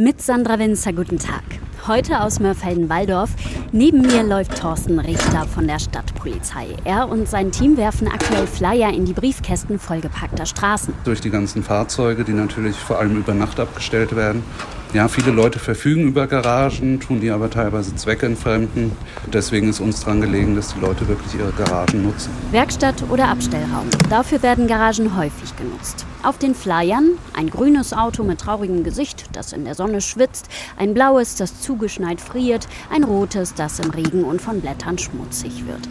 Mit Sandra Winzer, guten Tag. Heute aus Mörfelden-Walldorf. Neben mir läuft Thorsten Richter von der Stadtpolizei. Er und sein Team werfen aktuell Flyer in die Briefkästen vollgepackter Straßen. Durch die ganzen Fahrzeuge, die natürlich vor allem über Nacht abgestellt werden. Ja, viele Leute verfügen über Garagen, tun die aber teilweise zweckentfremden. Deswegen ist uns daran gelegen, dass die Leute wirklich ihre Garagen nutzen. Werkstatt oder Abstellraum. Dafür werden Garagen häufig genutzt. Auf den Flyern ein grünes Auto mit traurigem Gesicht, das in der Sonne schwitzt, ein blaues, das zugeschneit friert, ein rotes, das im Regen und von Blättern schmutzig wird.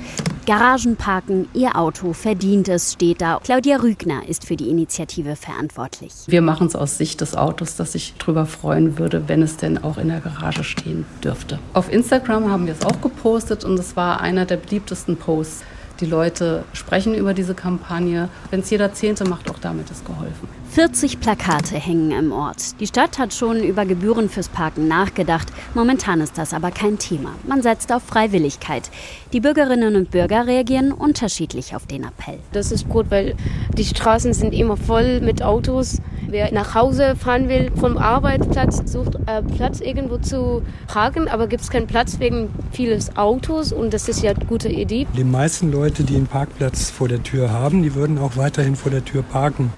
Garagen parken, Ihr Auto verdient es, steht da. Claudia Rügner ist für die Initiative verantwortlich. Wir machen es aus Sicht des Autos, dass ich darüber freuen würde, wenn es denn auch in der Garage stehen dürfte. Auf Instagram haben wir es auch gepostet und es war einer der beliebtesten Posts. Die Leute sprechen über diese Kampagne. Wenn es jeder Zehnte macht, auch damit ist geholfen. 40 Plakate hängen im Ort. Die Stadt hat schon über Gebühren fürs Parken nachgedacht. Momentan ist das aber kein Thema. Man setzt auf Freiwilligkeit. Die Bürgerinnen und Bürger reagieren unterschiedlich auf den Appell. Das ist gut, weil die Straßen sind immer voll mit Autos. Wer nach Hause fahren will vom Arbeitsplatz, sucht äh, Platz irgendwo zu parken, aber gibt es keinen Platz wegen vieles Autos und das ist ja eine gute Idee. Die meisten Leute, die einen Parkplatz vor der Tür haben, die würden auch weiterhin vor der Tür parken.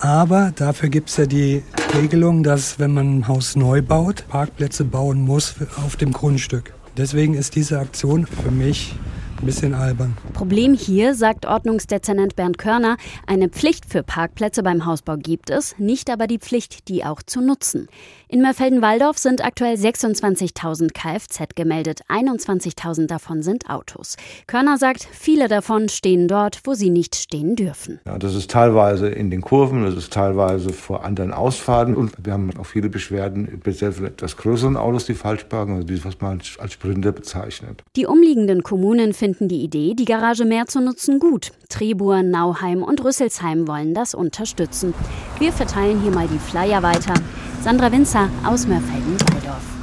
Aber dafür gibt es ja die Regelung, dass wenn man ein Haus neu baut, Parkplätze bauen muss auf dem Grundstück. Deswegen ist diese Aktion für mich ein bisschen albern. Problem hier, sagt Ordnungsdezernent Bernd Körner, eine Pflicht für Parkplätze beim Hausbau gibt es, nicht aber die Pflicht, die auch zu nutzen. In Mörfelden-Walldorf sind aktuell 26.000 Kfz gemeldet, 21.000 davon sind Autos. Körner sagt, viele davon stehen dort, wo sie nicht stehen dürfen. Ja, das ist teilweise in den Kurven, das ist teilweise vor anderen Ausfahrten und wir haben auch viele Beschwerden, speziell von etwas größeren Autos, die falsch parken, also die, was man als Sprinter bezeichnet. Die umliegenden Kommunen finden die Idee, die Garage mehr zu nutzen, gut. Trebur, Nauheim und Rüsselsheim wollen das unterstützen. Wir verteilen hier mal die Flyer weiter. Sandra Winzer aus Mörfelden-Walldorf.